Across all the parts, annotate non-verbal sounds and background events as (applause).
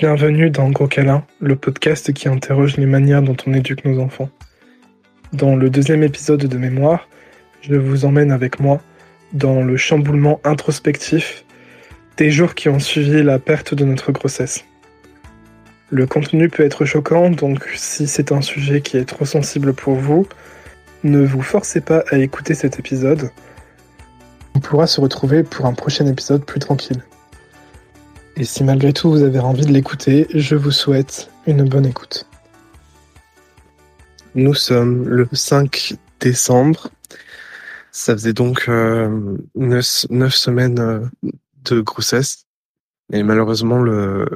Bienvenue dans Gros Câlin, le podcast qui interroge les manières dont on éduque nos enfants. Dans le deuxième épisode de Mémoire, je vous emmène avec moi dans le chamboulement introspectif des jours qui ont suivi la perte de notre grossesse. Le contenu peut être choquant, donc si c'est un sujet qui est trop sensible pour vous, ne vous forcez pas à écouter cet épisode. On pourra se retrouver pour un prochain épisode plus tranquille. Et si malgré tout vous avez envie de l'écouter, je vous souhaite une bonne écoute. Nous sommes le 5 décembre. Ça faisait donc euh, 9, semaines euh, de grossesse. Et malheureusement, le,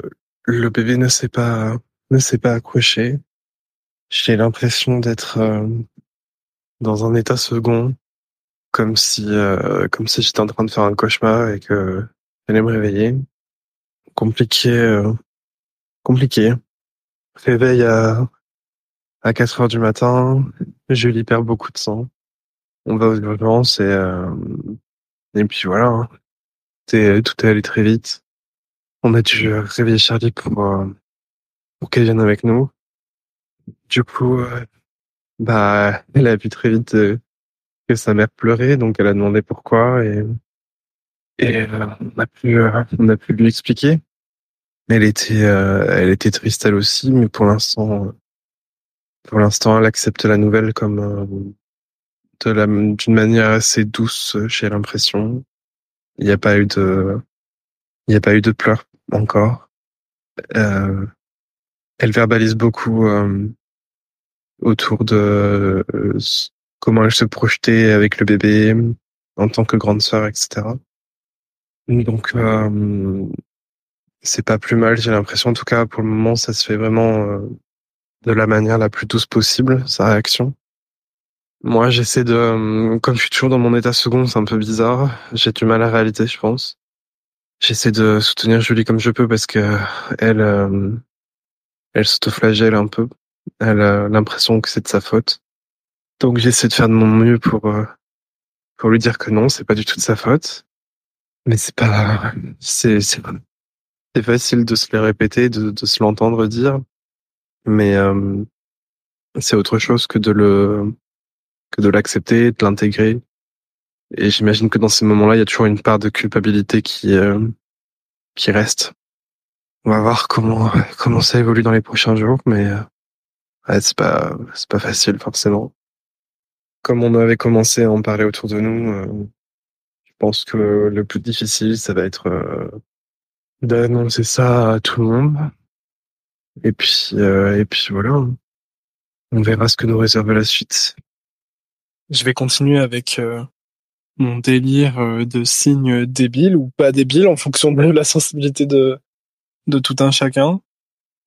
bébé ne s'est pas, ne s'est pas accroché. J'ai l'impression d'être euh, dans un état second, comme si, euh, comme si j'étais en train de faire un cauchemar et que j'allais me réveiller compliqué, euh, compliqué. Réveil à à 4 heures du matin, Julie perd beaucoup de sang. On va aux urgences et euh, et puis voilà. Hein. tout est allé très vite. On a dû réveiller Charlie pour euh, pour qu'elle vienne avec nous. Du coup, bah elle a vu très vite que sa mère pleurait, donc elle a demandé pourquoi et on a pu on a pu lui expliquer. Elle était, euh, elle était triste elle aussi, mais pour l'instant, pour l'instant, elle accepte la nouvelle comme euh, de d'une manière assez douce. J'ai l'impression. Il n'y a pas eu de, il n'y a pas eu de pleurs encore. Euh, elle verbalise beaucoup autour de comment elle se projetait avec le bébé en tant que grande sœur, etc. Donc, c'est pas plus mal, j'ai l'impression. En tout cas, pour le moment, ça se fait vraiment euh, de la manière la plus douce possible, sa réaction. Moi, j'essaie de, euh, comme je suis toujours dans mon état second, c'est un peu bizarre. J'ai du mal à la réalité, je pense. J'essaie de soutenir Julie comme je peux parce que elle, euh, elle s'autoflagelle un peu. Elle a l'impression que c'est de sa faute. Donc j'essaie de faire de mon mieux pour pour lui dire que non, c'est pas du tout de sa faute. Mais c'est pas, c'est c'est facile de se les répéter, de, de se l'entendre dire, mais euh, c'est autre chose que de le que de l'accepter, de l'intégrer. Et j'imagine que dans ces moments-là, il y a toujours une part de culpabilité qui euh, qui reste. On va voir comment comment ça évolue dans les prochains jours, mais euh, ouais, c'est pas c'est pas facile forcément. Comme on avait commencé à en parler autour de nous, euh, pense que le plus difficile, ça va être d'annoncer ça à tout le monde. Et puis, euh, et puis voilà. On verra ce que nous réserve la suite. Je vais continuer avec euh, mon délire euh, de signes débiles ou pas débiles en fonction de la sensibilité de, de tout un chacun.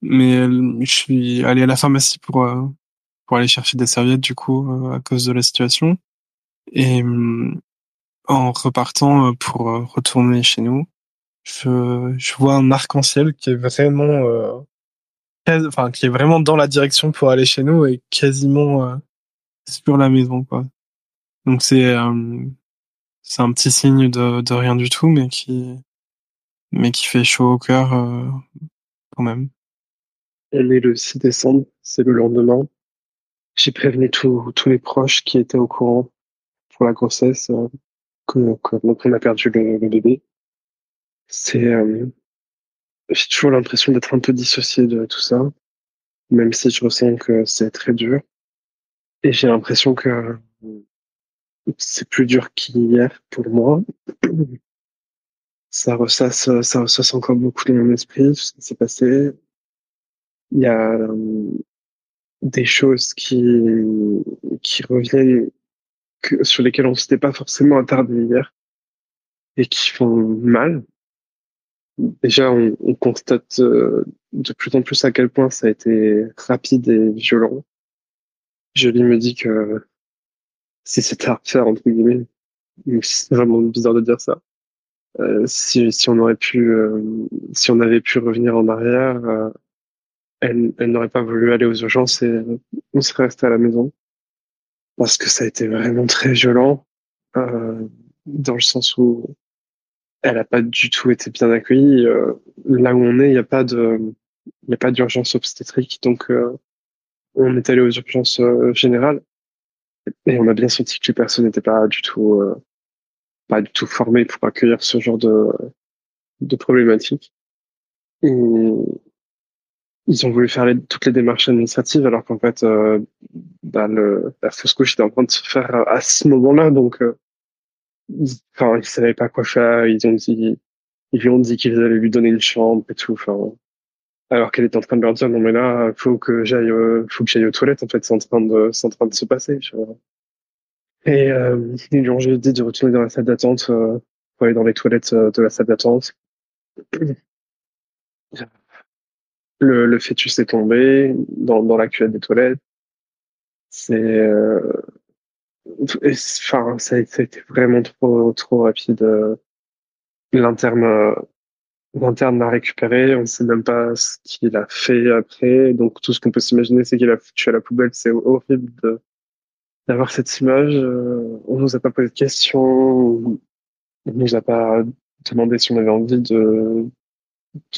Mais je suis allé à la pharmacie pour, pour aller chercher des serviettes du coup à cause de la situation. Et en repartant pour retourner chez nous, je, vois un arc-en-ciel qui est vraiment, euh, qui est vraiment dans la direction pour aller chez nous et quasiment euh, sur la maison, quoi. Donc c'est, euh, c'est un petit signe de, de rien du tout, mais qui, fait chaud au cœur euh, quand même. Elle est le 6 décembre, c'est le lendemain. J'ai prévenu tous tous mes proches qui étaient au courant pour la grossesse euh, que, que donc on a perdu le bébé. C'est, euh, j'ai toujours l'impression d'être un peu dissocié de tout ça, même si je ressens que c'est très dur. Et j'ai l'impression que c'est plus dur qu'hier pour moi. Ça ressasse, ça ressasse encore beaucoup dans mon esprit, ce qui s'est passé. Il y a euh, des choses qui, qui reviennent, que, sur lesquelles on s'était pas forcément attardé hier et qui font mal. Déjà, on, on constate euh, de plus en plus à quel point ça a été rapide et violent. Jolie me dit que si c'était à refaire, entre guillemets, c'est vraiment bizarre de dire ça, euh, si, si on aurait pu, euh, si on avait pu revenir en arrière, euh, elle, elle n'aurait pas voulu aller aux urgences et on serait resté à la maison. Parce que ça a été vraiment très violent, dans le sens où elle a pas du tout été bien accueillie. Euh, là où on est, il n'y a pas de, a pas d'urgence obstétrique, donc on est allé aux urgences générales et on a bien senti que les personnes n'étaient pas du tout pas du tout formées pour accueillir ce genre de de problématiques. Et ils ont voulu faire toutes les démarches administratives alors qu'en fait euh, bah, le, la fausse couche était en train de se faire à ce moment-là. Donc euh, ils, enfin ils savaient pas quoi faire. Ils ont dit ils lui ont dit qu'ils allaient lui donner une chambre et tout enfin. Alors qu'elle était en train de leur dire non mais là faut que j'aille euh, faut que j'aille aux toilettes. En fait c'est en train de c'est en train de se passer vois. et euh, ils lui ont juste dit de retourner dans la salle d'attente euh, pour aller dans les toilettes euh, de la salle d'attente (clears throat) le, le fœtus est tombé dans, dans la cuillère des toilettes. C'est, euh, enfin, ça a, été vraiment trop, trop rapide. L'interne, l'interne l'a récupéré. On ne sait même pas ce qu'il a fait après. Donc, tout ce qu'on peut s'imaginer, c'est qu'il a foutu à la poubelle. C'est horrible de, d'avoir cette image. Euh, on nous a pas posé de questions. On nous a pas demandé si on avait envie de,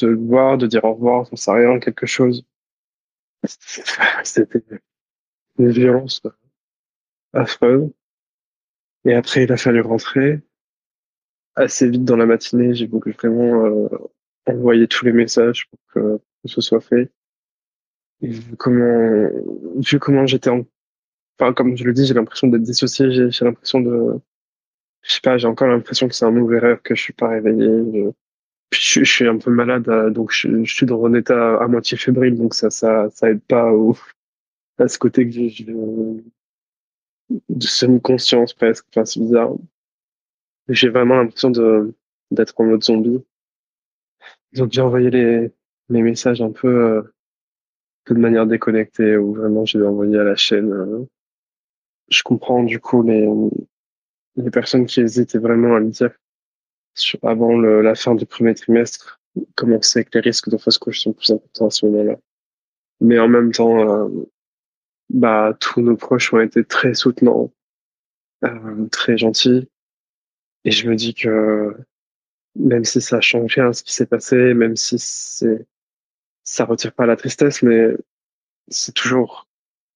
de le voir, de dire au revoir, ça sait rien, quelque chose. C'était une violence affreuse. Et après, il a fallu rentrer. Assez vite dans la matinée, j'ai voulu vraiment euh, envoyer tous les messages pour que, ce soit fait. Et vu comment, vu comment j'étais en... Enfin, comme je le dis, j'ai l'impression d'être dissocié, j'ai l'impression de... Je sais pas, j'ai encore l'impression que c'est un mauvais rêve, que je suis pas réveillé je, je, suis un peu malade, euh, donc je, je, suis dans un état à moitié fébrile, donc ça, ça, ça aide pas au, à ce côté que j'ai de semi-conscience presque. Enfin, c'est bizarre. J'ai vraiment l'impression de d'être en mode zombie. Donc j'ai envoyé les, les messages un peu, euh, de manière déconnectée, où vraiment j'ai envoyé à la chaîne. Euh. je comprends du coup les, les personnes qui hésitaient vraiment à le dire avant la fin du premier trimestre, comme on que les risques de fausse couche sont plus importants à ce moment-là. Mais en même temps, euh, bah tous nos proches ont été très soutenants, euh, très gentils, et je me dis que même si ça change rien ce qui s'est passé, même si c'est ça retire pas la tristesse, mais c'est toujours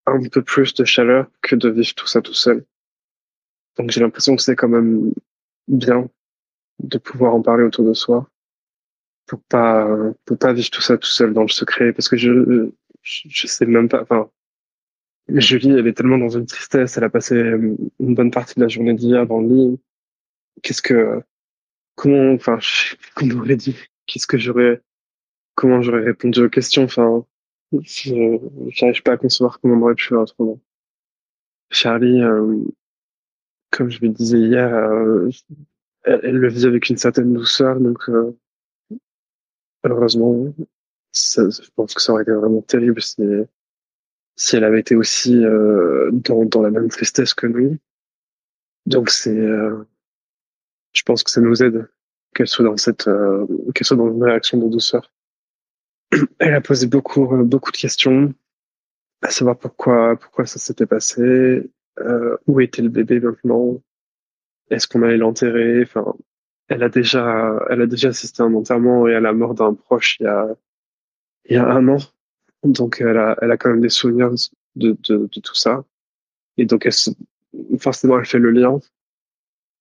un peu plus de chaleur que de vivre tout ça tout seul. Donc j'ai l'impression que c'est quand même bien de pouvoir en parler autour de soi pour pas pour pas vivre tout ça tout seul dans le secret parce que je je, sais même pas enfin Julie elle est tellement dans une tristesse elle a passé une bonne partie de la journée d'hier dans le lit. Qu'est-ce que comment enfin qu'on aurait dit qu'est-ce que j'aurais comment j'aurais répondu aux questions enfin j'arrive pas à concevoir comment on aurait pu faire autrement. Charlie euh, comme je le disais hier euh, elle, le vit avec une certaine douceur, donc euh, heureusement, je pense que ça aurait été vraiment terrible si, si elle avait été aussi euh, dans, dans la même tristesse que nous. Donc c'est, euh, je pense que ça nous aide qu'elle soit dans cette, euh, qu'elle soit dans une réaction de douceur. Elle a posé beaucoup, beaucoup de questions, à savoir pourquoi, pourquoi ça s'était passé, où était le bébé maintenant, est-ce qu'on allait l'enterrer? Enfin, elle a déjà, elle a déjà assisté à un enterrement et à la mort d'un proche il y a, il y a un an. Donc, elle a, elle a quand même des souvenirs de, de, de tout ça. Et donc, elle, forcément, elle fait le lien.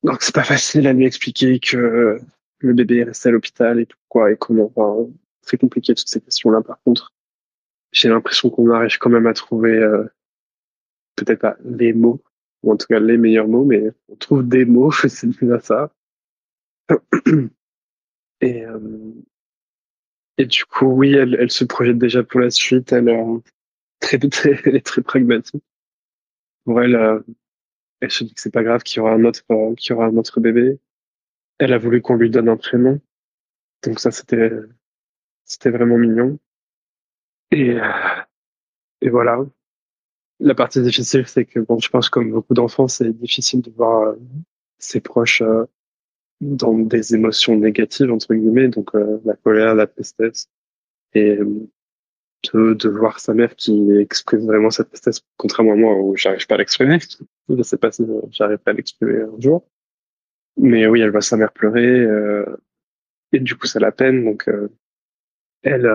Donc, c'est pas facile à lui expliquer que le bébé est resté à l'hôpital et tout quoi et comment. Enfin, très compliqué toutes ces questions-là. Par contre, j'ai l'impression qu'on arrive quand même à trouver euh, peut-être pas les mots ou en tout cas les meilleurs mots, mais on trouve des mots, (laughs) c'est bien ça. (clears throat) Et, euh, et du coup, oui, elle, elle se projette déjà pour la suite. Elle, euh, (laughs) très, très, est très pragmatique. Pour elle, euh, elle se dit que c'est pas grave qu'il y aura un autre, euh, qu'il y aura un autre bébé. Elle a voulu qu'on lui donne un prénom. Donc ça, c'était, c'était vraiment mignon. Et, et voilà la partie difficile, c'est que bon, je pense comme beaucoup d'enfants, c'est difficile de voir euh, ses proches euh, dans des émotions négatives entre guillemets, donc euh, la colère, la tristesse, et de, de, voir sa mère qui exprime vraiment cette tristesse, contrairement à moi où j'arrive pas à l'exprimer. Je sais pas si j'arrive pas à l'exprimer un jour, mais oui, elle voit sa mère pleurer et du coup ça la peine, donc elle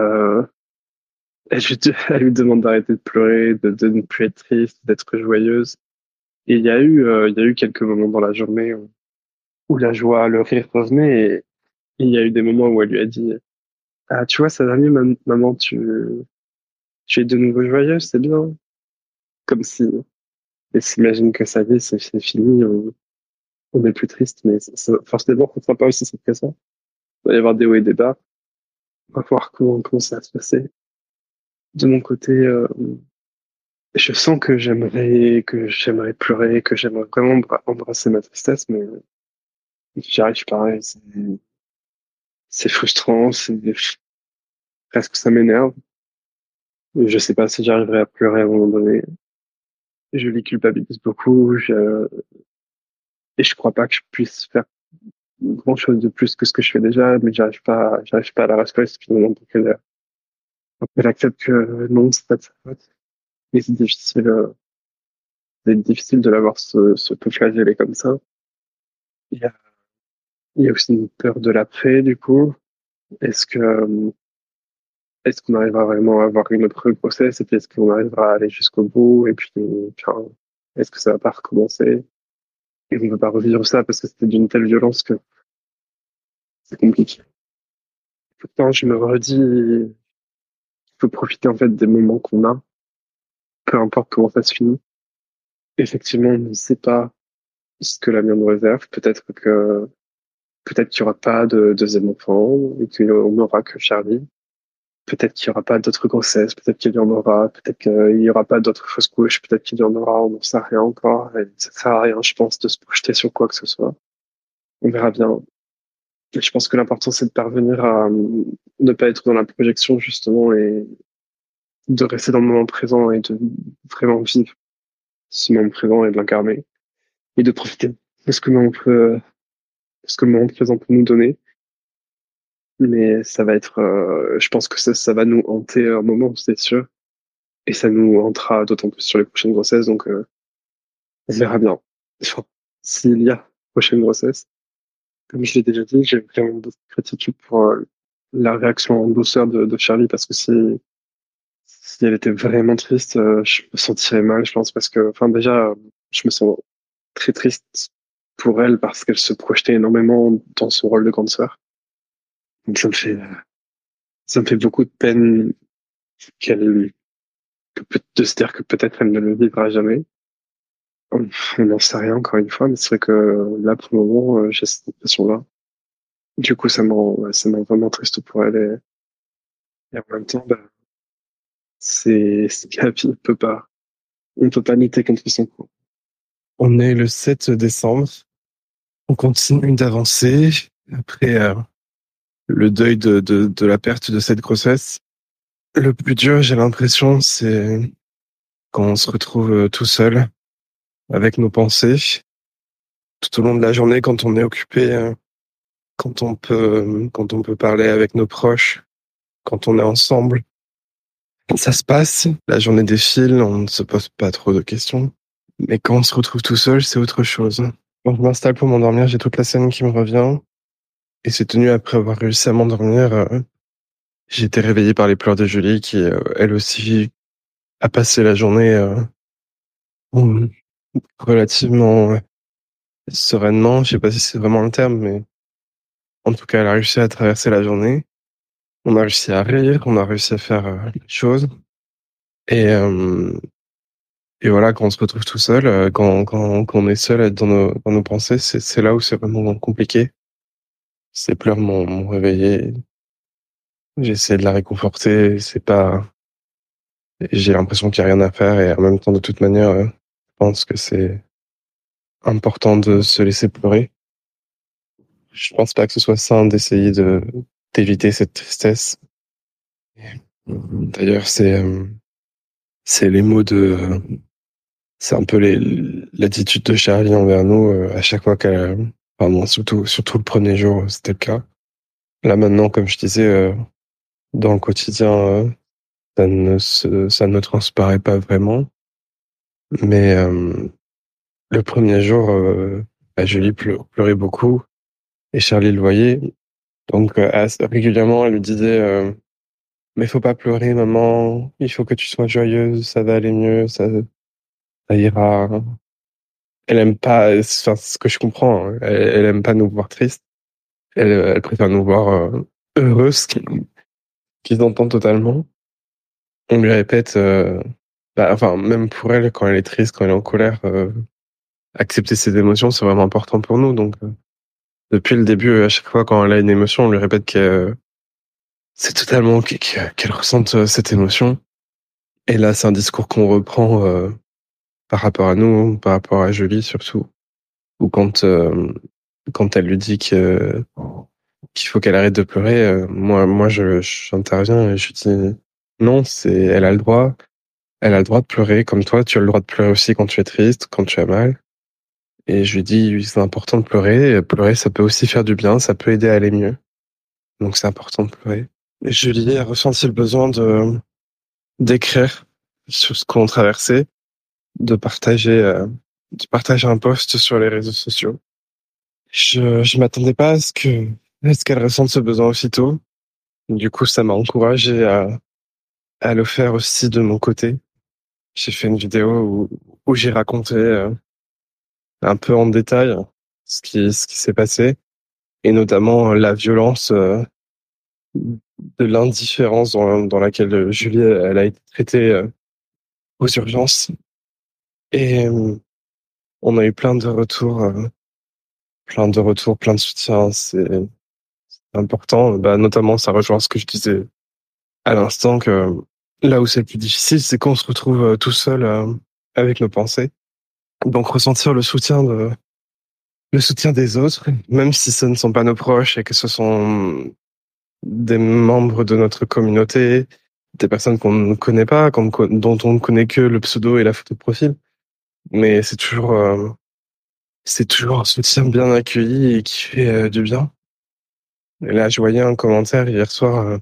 (laughs) elle, lui demande d'arrêter de pleurer, de, ne plus être triste, d'être joyeuse. Et il y a eu, euh, il y a eu quelques moments dans la journée où, la joie, le rire revenait. Et, il y a eu des moments où elle lui a dit, ah, tu vois, ça va mieux, maman, tu, tu es de nouveau joyeuse, c'est bien. Comme si, elle s'imagine que sa vie, c'est fini, on, on est plus triste, mais forcément, on ne sera pas aussi que ça. Il va y avoir des hauts et des bas. On va voir comment ça va se passer. De mon côté, euh, je sens que j'aimerais, que j'aimerais pleurer, que j'aimerais vraiment embrasser ma tristesse, mais j'y arrive pas. C'est frustrant, c'est presque ça m'énerve. Je sais pas si j'arriverai à pleurer à un moment donné. Je l'y culpabilise beaucoup. Je... Et je crois pas que je puisse faire grand chose de plus que ce que je fais déjà, mais j'arrive pas, j'arrive pas à la rassurer finalement pour qu'elle, elle accepte que non, c'est pas de sa faute. Mais c'est difficile, euh, c'est difficile de l'avoir se, se flageller comme ça. Il y a, il y a aussi une peur de l'après, du coup. Est-ce que, est-ce qu'on arrivera vraiment à avoir une autre grossesse? Est-ce qu'on arrivera à aller jusqu'au bout? Et puis, enfin, est-ce que ça va pas recommencer? Et on ne peut pas revivre ça parce que c'était d'une telle violence que c'est compliqué. Pourtant, je me redis, faut profiter en fait des moments qu'on a, peu importe comment ça se finit. Effectivement, on ne sait pas ce que l'avenir nous réserve. Peut-être que peut-être qu'il n'y aura pas de deuxième enfant et qu'on n'aura que Charlie. Peut-être qu'il n'y aura pas d'autres grossesses, peut-être qu'il y en aura, peut-être qu'il n'y aura pas d'autres fausses couches, peut-être qu'il y en aura, on n'en sait rien encore. Et ça sert à rien, je pense, de se projeter sur quoi que ce soit. On verra bien. Je pense que l'important, c'est de parvenir à ne pas être dans la projection, justement, et de rester dans le moment présent et de vraiment vivre ce moment présent et de l'incarner. Et de profiter de ce que le moment, ce que le moment présent peut nous donner mais ça va être, euh, je pense que ça, ça va nous hanter un moment, c'est sûr, et ça nous hantera d'autant plus sur les prochaines grossesses, donc euh, on verra bien. (laughs) S'il y a prochaine grossesse, comme je l'ai déjà dit, j'ai vraiment de gratitude pour euh, la réaction en douceur de, Charlie, parce que si si elle était vraiment triste, je me sentirais mal, je pense, parce que, enfin déjà, je me sens très triste pour elle parce qu'elle se projetait énormément dans son rôle de grande sœur donc ça me fait, ça me fait beaucoup de peine qu'elle, que de se dire que peut-être elle ne le vivra jamais. On n'en sait rien encore une fois, mais c'est vrai que là, pour le moment, euh, j'ai cette impression-là. Du coup, ça me ça rend vraiment triste pour elle et, en même temps, bah, c'est, (laughs) la vie, on peut pas, on peut pas lutter contre son coup. On est le 7 décembre. On continue d'avancer. Après, euh, le deuil de, de, de la perte de cette grossesse. Le plus dur, j'ai l'impression, c'est quand on se retrouve euh, tout seul avec nos pensées tout au long de la journée quand on est occupé, euh, quand on peut, quand on peut parler avec nos proches, quand on est ensemble. Ça se passe, la journée défile, on ne se pose pas trop de questions. Mais quand on se retrouve tout seul, c'est autre chose. Quand je m'installe pour m'endormir, j'ai toute la scène qui me revient. Et c'est tenu après avoir réussi à m'endormir. Euh, j'ai été réveillé par les pleurs de Julie qui, euh, elle aussi, a passé la journée euh, relativement sereinement. Je sais pas si c'est vraiment le terme, mais en tout cas, elle a réussi à traverser la journée. On a réussi à rire, on a réussi à faire des choses. Et, et voilà, quand on se retrouve tout seul, quand, quand, quand on est seul dans nos, dans nos pensées, c'est là où c'est vraiment compliqué. Ces pleurs m'ont réveillé. J'essaie de la réconforter. C'est pas. J'ai l'impression qu'il n'y a rien à faire et en même temps, de toute manière, euh, pense que c'est important de se laisser pleurer. Je pense pas que ce soit sain d'essayer de d'éviter cette tristesse. D'ailleurs, c'est euh, c'est les mots de c'est un peu l'attitude de Charlie envers nous euh, à chaque fois qu'elle Enfin, surtout, surtout le premier jour, c'était le cas. Là maintenant, comme je disais, euh, dans le quotidien, euh, ça ne ça ne transparaît pas vraiment. Mais euh, le premier jour, bah, Julie pleurait beaucoup et Charlie le voyait. Donc régulièrement, elle lui disait mais faut pas pleurer, maman. Il faut que tu sois joyeuse. Ça va aller mieux. Ça, ça ira. Elle aime pas, enfin, ce que je comprends, hein. elle, aime pas nous voir tristes. Elle, elle préfère nous voir euh, heureuses, qui, qui s'entend totalement. On lui répète, euh, bah, enfin, même pour elle, quand elle est triste, quand elle est en colère, euh, accepter ses émotions, c'est vraiment important pour nous. Donc, euh, depuis le début, à chaque fois quand elle a une émotion, on lui répète que c'est totalement ok qu'elle ressente euh, cette émotion. Et là, c'est un discours qu'on reprend euh, par rapport à nous, par rapport à Julie surtout, ou quand euh, quand elle lui dit que qu'il faut qu'elle arrête de pleurer, euh, moi moi je j'interviens et je dis non, c'est elle a le droit, elle a le droit de pleurer comme toi, tu as le droit de pleurer aussi quand tu es triste, quand tu as mal. Et je lui dis c'est important de pleurer, pleurer ça peut aussi faire du bien, ça peut aider à aller mieux. Donc c'est important de pleurer. Et Julie a ressenti le besoin de d'écrire sur ce qu'on traversait, de partager euh, de partager un post sur les réseaux sociaux. Je je m'attendais pas à ce que à ce qu'elle ressente ce besoin aussitôt. Du coup, ça m'a encouragé à à le faire aussi de mon côté. J'ai fait une vidéo où j'ai raconté euh, un peu en détail ce qui ce qui s'est passé et notamment la violence euh, de l'indifférence dans, dans laquelle Julie elle a été traitée euh, aux urgences. Et euh, on a eu plein de retours euh, plein de retours plein de soutien c'est c'est important. Bah notamment ça rejoint ce que je disais à l'instant que là où c'est le plus difficile c'est qu'on se retrouve euh, tout seul euh, avec nos pensées donc ressentir le soutien de le soutien des autres même si ce ne sont pas nos proches et que ce sont des membres de notre communauté, des personnes qu'on ne connaît pas, dont on ne connaît que le pseudo et la photo de profil. Mais c'est toujours, euh, c'est toujours un soutien bien accueilli et qui fait du bien. Et là, je voyais un commentaire hier soir euh,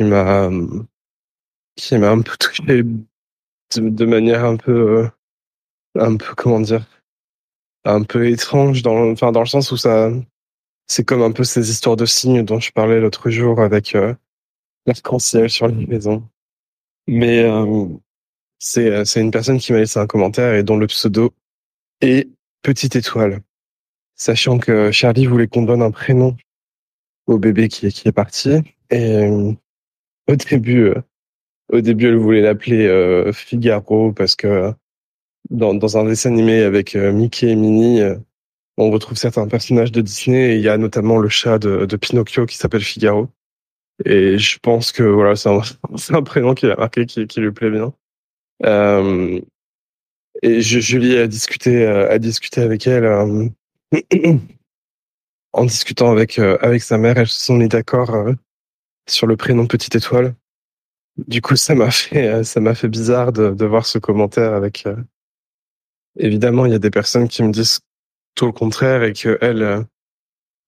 m'a, qui m'a un peu touché de, manière un peu, euh, un peu comment dire, un peu étrange dans, enfin dans le sens où ça, c'est comme un peu ces histoires de signes dont je parlais l'autre jour avec euh, l'arc-en-ciel sur les maisons. Mais euh, c'est euh, c'est une personne qui m'a laissé un commentaire et dont le pseudo est Petite Étoile. Sachant que Charlie voulait qu'on donne un prénom au bébé qui est, qui est parti. Et euh, au début, au début, elle voulait l'appeler euh, Figaro parce que dans, dans un dessin animé avec euh, Mickey et Minnie, euh, on retrouve certains personnages de Disney et il y a notamment le chat de, de Pinocchio qui s'appelle Figaro. Et je pense que voilà, c'est un, (laughs) un prénom qui a marqué, qui, qui lui plaît bien. Euh, et Julie a discuté, euh, a discuté avec elle. euh, (clears throat) en discutant avec euh, avec sa mère, elles se sont mis d'accord euh, sur le prénom Petite Étoile. Du coup, ça m'a fait euh, ça m'a fait bizarre de, de voir ce commentaire avec. euh, Évidemment, il y a des personnes qui me disent tout le contraire et que elles, euh,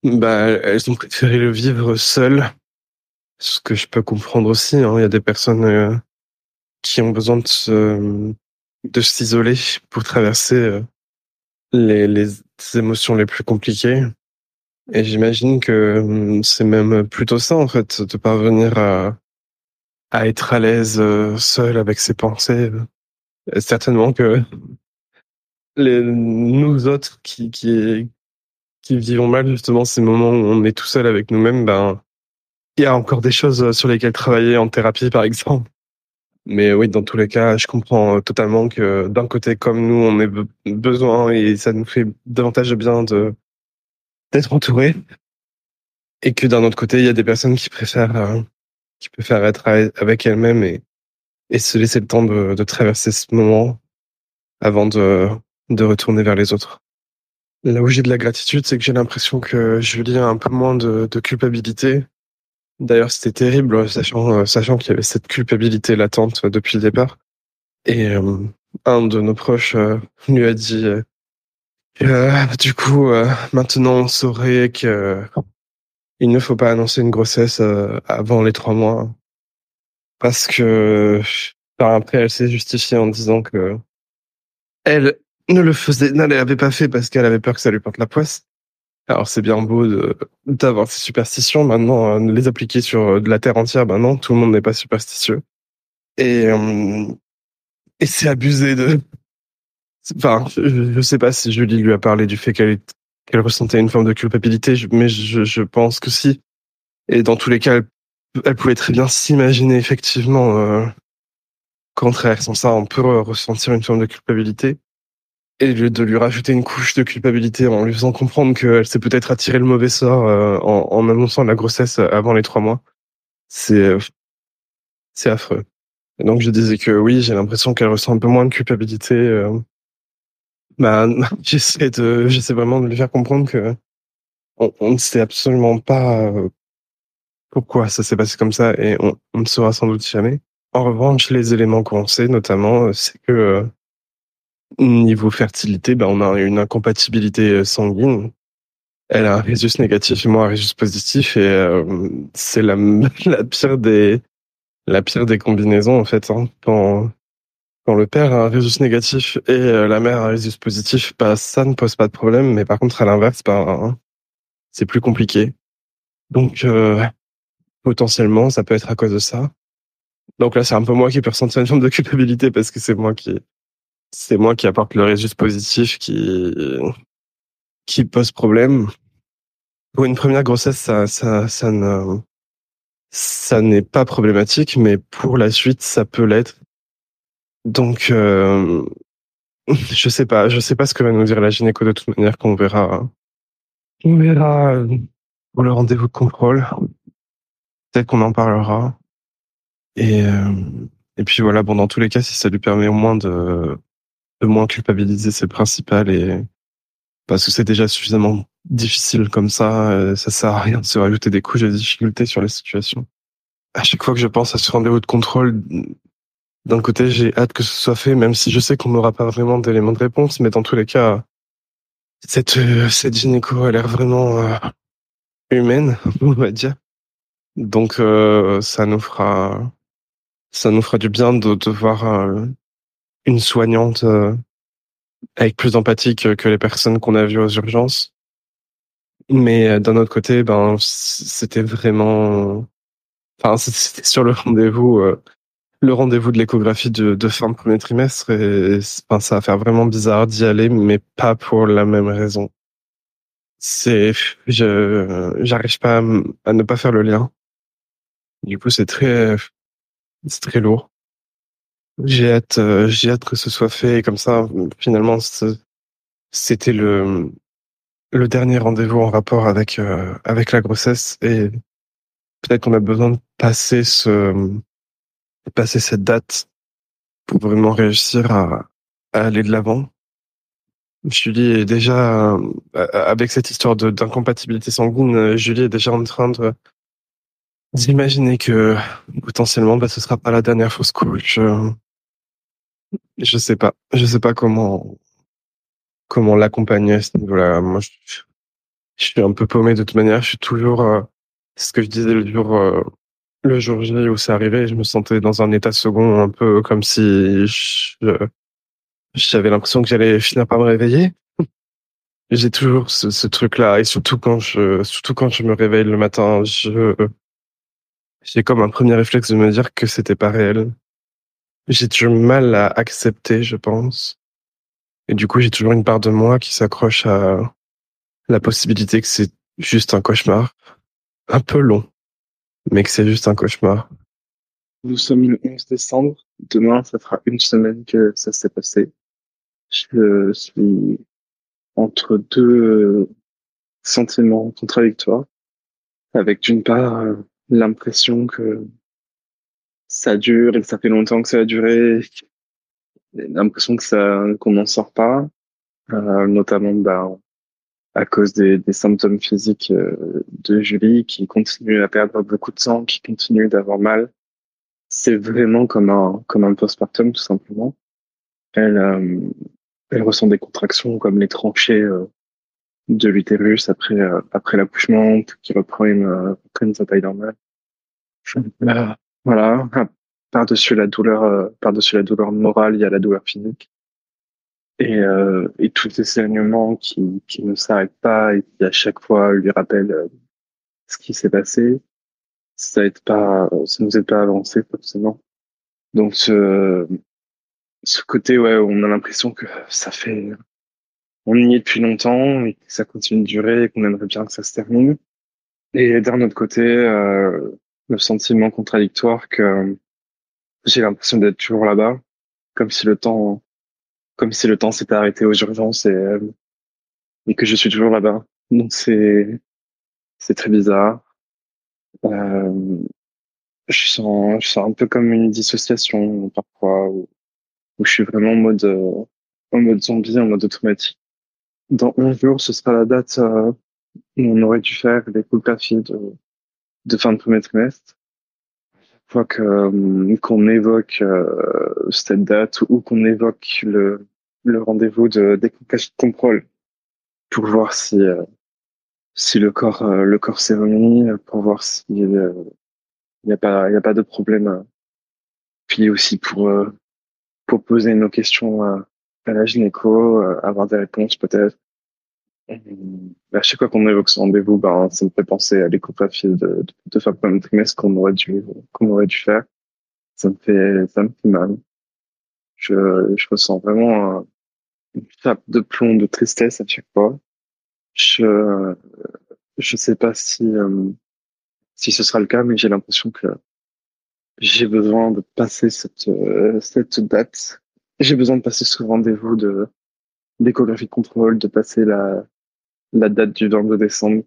bah, elles ont préféré le vivre seules. Ce que je peux comprendre aussi. hein. Il y a des personnes euh, qui ont besoin de se de s'isoler pour traverser les, les émotions les plus compliquées. Et j'imagine que hum, c'est même plutôt ça, en fait, de parvenir à, à être à l'aise euh, seul avec ses pensées. Et certainement que les, nous autres qui, qui, qui vivons mal justement ces moments où on est tout seul avec nous-mêmes, ben, il y a encore des choses sur lesquelles travailler en thérapie, par exemple. Mais oui, dans tous les cas, je comprends totalement que d'un côté comme nous, on be- besoin et ça nous fait davantage de bien de d'être entouré, et que d'un autre côté, il y a des personnes qui préfèrent euh, qui préfèrent être a- avec elles-mêmes et et se laisser le temps de, de traverser ce moment avant de de retourner vers les autres. Là où j'ai de la gratitude, c'est que j'ai l'impression que Julie a un peu moins de, de culpabilité. D'ailleurs, c'était terrible, sachant euh, sachant qu'il y avait cette culpabilité latente depuis le départ. Et euh, un de nos proches euh, lui a dit euh, euh, du coup, euh, maintenant on saurait que il ne faut pas annoncer une grossesse euh, avant les trois mois parce que par après elle s'est justifiée en disant que elle ne le faisait, ne l'avait pas fait parce qu'elle avait peur que ça lui porte la poisse. Alors c'est bien beau d'avoir ces superstitions. Maintenant, euh, les appliquer sur euh, de la terre entière, ben non, tout le monde n'est pas superstitieux. Et et c'est abusé de. Enfin, je, je, sais pas si Julie lui a parlé du fait qu'elle qu'elle ressentait une forme de culpabilité, mais je, pense que si. Et dans tous les cas, elle, pouvait très bien s'imaginer effectivement euh, qu'en traversant ça, on peut ressentir une forme de culpabilité et de lui rajouter une couche de culpabilité en lui faisant comprendre qu'elle s'est peut-être attiré le mauvais sort euh, en, en, annonçant la grossesse avant les trois mois, c'est euh, affreux. Et donc je disais que oui, j'ai l'impression qu'elle ressent un peu moins de culpabilité. Euh, bah, (laughs) j'essaie de, j'essaie vraiment de lui faire comprendre que on, ne sait absolument pas euh, pourquoi ça s'est passé comme ça et on, on, ne saura sans doute jamais. En revanche, les éléments qu'on sait, notamment, c'est que Niveau fertilité, ben on a une incompatibilité euh, sanguine. Elle a un résus négatif et moi un résus positif et euh, c'est la, (laughs) la pire des la pire des combinaisons en fait. Hein. Quand le père a un résus négatif et euh, la mère a un résus positif, bah ça ne pose pas de problème. Mais par contre à l'inverse, bah c'est plus compliqué. Donc potentiellement ça peut être à cause de ça. Donc là c'est un peu moi qui peux ressentir une forme de culpabilité parce que c'est moi qui c'est moi qui apporte le résultat positif qui qui pose problème. Pour une première grossesse, ça ça ça ne ça n'est pas problématique, mais pour la suite, ça peut l'être. Donc euh, (laughs) je sais pas, je sais pas ce que va nous dire la gynéco de toute manière qu'on verra. On verra pour le rendez-vous de contrôle. Peut-être qu'on en parlera. Et euh, et puis voilà, bon dans tous les cas, si ça lui permet au moins de de moins culpabiliser, c'est principal et parce que c'est déjà suffisamment difficile comme ça, euh, ça sert à rien de se rajouter des couches de difficultés sur les situations. À chaque fois que je pense à ce rendez-vous de contrôle, d'un côté, j'ai hâte que ce soit fait, même si je sais qu'on n'aura pas vraiment d'éléments de réponse, mais dans tous les cas, cette, euh, cette gynéco a l'air vraiment euh, humaine, (laughs) on va dire. Donc, ça nous fera, ça nous fera du bien de, de voir une soignante euh, avec plus d'empathie que, les personnes qu'on a vues aux urgences. Mais euh, d'un autre côté, ben c'était vraiment, enfin c'était sur le rendez-vous, euh, le rendez-vous de l'échographie de, de, fin de premier trimestre et ça va faire vraiment bizarre d'y aller, mais pas pour la même raison. C'est, je, j'arrive pas à, ne pas faire le lien. Du coup, c'est très, c'est très lourd. J'ai hâte, euh, j'ai hâte que ce soit fait. comme ça, finalement, c'était le le dernier rendez-vous en rapport avec euh, avec la grossesse et peut-être qu'on a besoin de passer ce passer cette date pour vraiment réussir à, aller de l'avant. Julie est déjà euh, avec cette histoire d'incompatibilité sanguine. Julie est déjà en train de d'imaginer que potentiellement, bah, ce sera pas la dernière fausse couche. Je sais pas. Je sais pas comment comment l'accompagner à ce niveau-là. Moi, je, je, suis un peu paumé de toute manière. Je suis toujours euh, ce que je disais le jour euh, le jour J où c'est arrivé. Je me sentais dans un état second, un peu comme si j'avais l'impression que j'allais finir par me réveiller. (laughs) J'ai toujours ce, ce truc-là, et surtout quand je surtout quand je me réveille le matin, je j'ai comme un premier réflexe de me dire que c'était pas réel j'ai du mal à accepter, je pense. Et du coup, j'ai toujours une part de moi qui s'accroche à la possibilité que c'est juste un cauchemar. Un peu long, mais que c'est juste un cauchemar. Nous sommes le 11 décembre. Demain, ça fera une semaine que ça s'est passé. Je suis entre deux sentiments contradictoires. Avec d'une part l'impression que ça dure et que ça fait longtemps que ça a duré. L'impression que ça qu'on n'en sort pas, euh, notamment bah, à cause des, des symptômes physiques euh, de Julie qui continue à perdre beaucoup de sang, qui continue d'avoir mal. C'est vraiment comme un comme un postpartum tout simplement. Elle euh, elle ressent des contractions comme les tranchées euh, de l'utérus après après l'accouchement qui reprennent reprennent sa taille normale. Voilà. Par-dessus la douleur, euh, par-dessus la douleur morale, il y a la douleur physique. Et, euh, et tous ces saignements qui, qui ne s'arrêtent pas et qui à chaque fois lui rappellent euh, ce qui s'est passé, ça aide pas, ça nous aide pas à avancer forcément. Donc ce, ce côté ouais, on a l'impression que ça fait, on y est depuis longtemps et que ça continue de durer et qu'on aimerait bien que ça se termine. Et d'un autre côté, euh, le sentiment contradictoire que j'ai l'impression d'être toujours là-bas, comme si le temps comme si le temps s'était arrêté aux urgences et, euh, et que je suis toujours là-bas. Donc c'est c'est très bizarre. Euh, je sens je sens un peu comme une dissociation parfois où, où je suis vraiment en mode euh, en mode zombie, en mode automatique. Dans 11 jours, ce sera la date euh, où on aurait dû faire l'échographie de de fin de premier trimestre fois que euh, qu'on évoque euh, cette date ou qu'on évoque le, le rendez-vous de découpage de contrôle pour voir si euh, si le corps le corps s'est remis pour voir s'il n'y a pas il y a pas de problème puis aussi pour pour poser nos questions à, à la gynéco avoir des réponses peut-être à chaque fois qu'on évoque ce rendez-vous, ben, ça me fait penser à l'échographie de, de, de fin de trimestre qu'on aurait dû, qu'on aurait dû faire. Ça me fait, ça me fait mal. Je, je ressens vraiment une chape de plomb de tristesse à chaque fois. Je, je sais pas si, euh, si ce sera le cas, mais j'ai l'impression que j'ai besoin de passer cette, euh, cette date. J'ai besoin de passer ce rendez-vous de, d'échographie de contrôle, de passer la, la date du 22 décembre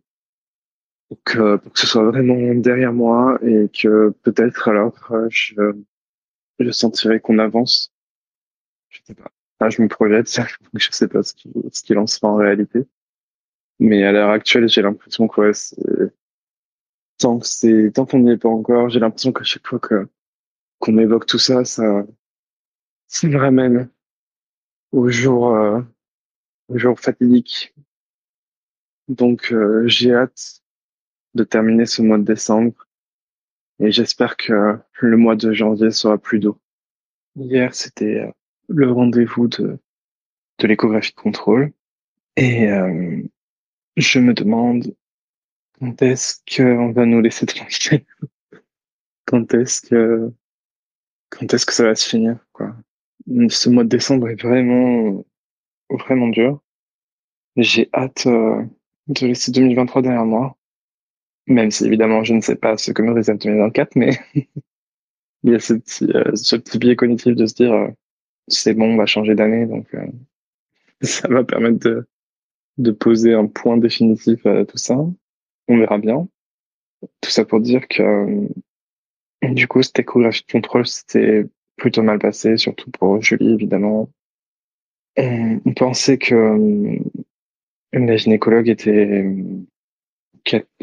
pour que, pour que ce soit vraiment derrière moi et que peut-être alors euh, je, je sentirai qu'on avance. Je sais pas. Ah, je me projette, (laughs) je sais pas ce qu'il ce qu'il en sera en réalité. Mais à l'heure actuelle, j'ai l'impression que ouais, tant que c'est tant qu'on n'y est pas encore, j'ai l'impression qu'à chaque fois que qu'on évoque tout ça, ça, ça me ramène au jour euh, au jour fatidique donc euh, j'ai hâte de terminer ce mois de décembre et j'espère que le mois de janvier sera plus doux. Hier, c'était euh, le rendez-vous de, l'échographie de contrôle et euh, je me demande quand est-ce qu'on va nous laisser tranquille (laughs) Quand est-ce que quand est-ce que ça va se finir quoi Ce mois de décembre est vraiment vraiment dur. J'ai hâte de laisser 2023 derrière moi. Même si évidemment je ne sais pas ce que me réserve 2024, mais (laughs) il y a ce petit, euh, ce petit biais cognitif de se dire euh, c'est bon, on va changer d'année, donc euh, (laughs) ça va permettre de, de poser un point définitif à tout ça. On verra bien. Tout ça pour dire que du coup, cette échographie de contrôle, c'était plutôt mal passé, surtout pour Julie, évidemment. On pensait que la gynécologue était,